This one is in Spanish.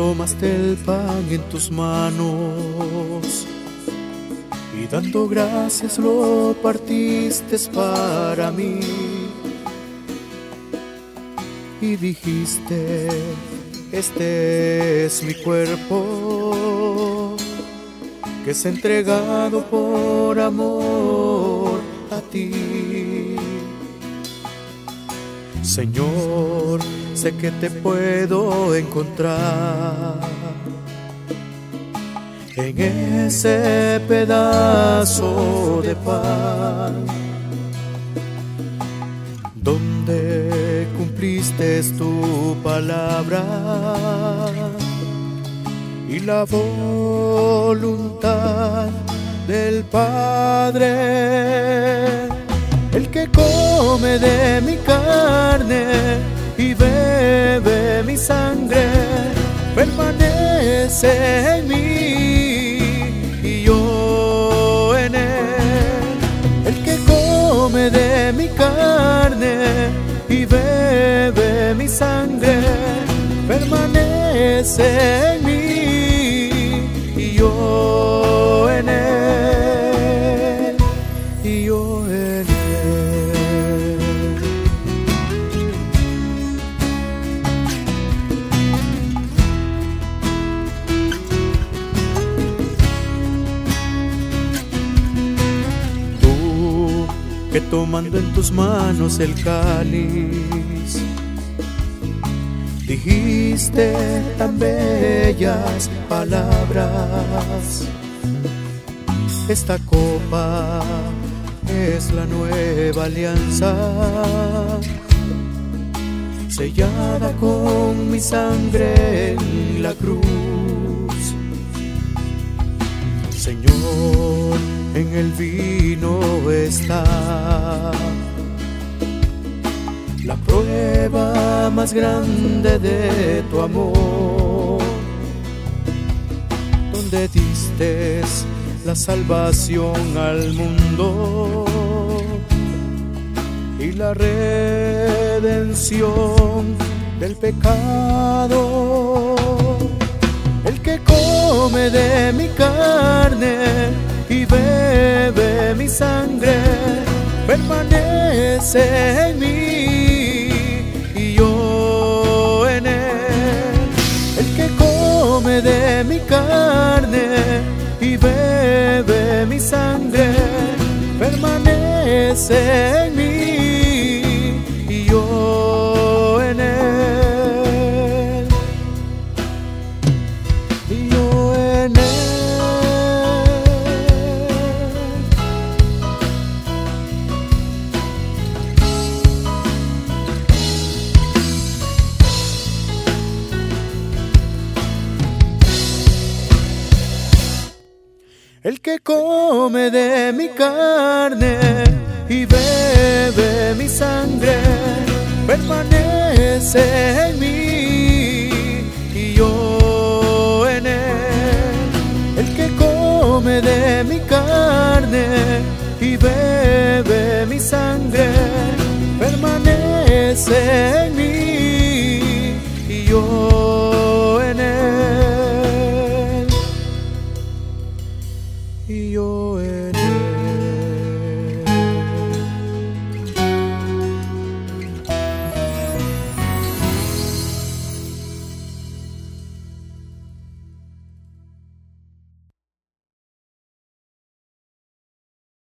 tomaste el pan en tus manos y dando gracias lo partiste para mí y dijiste, este es mi cuerpo que es entregado por amor a ti. Señor, sé que te puedo encontrar en ese pedazo de pan donde cumpliste tu palabra y la voluntad del Padre. El que come de mi carne y bebe mi sangre, permanece en mí y yo en él. El que come de mi carne y bebe mi sangre, permanece en mí y yo en él. Y yo tomando en tus manos el cáliz, dijiste tan bellas palabras. Esta copa es la nueva alianza, sellada con mi sangre en la cruz. Señor, en el vino está la prueba más grande de tu amor, donde diste la salvación al mundo y la redención del pecado. El que come de mi carne y bebe mi sangre, permanece en mí y yo en él. El que come de mi carne y bebe mi sangre, permanece en mí El que come de mi carne y bebe mi sangre permanece en mí y yo en él. El que come de mi carne y bebe mi sangre permanece en mí. y yo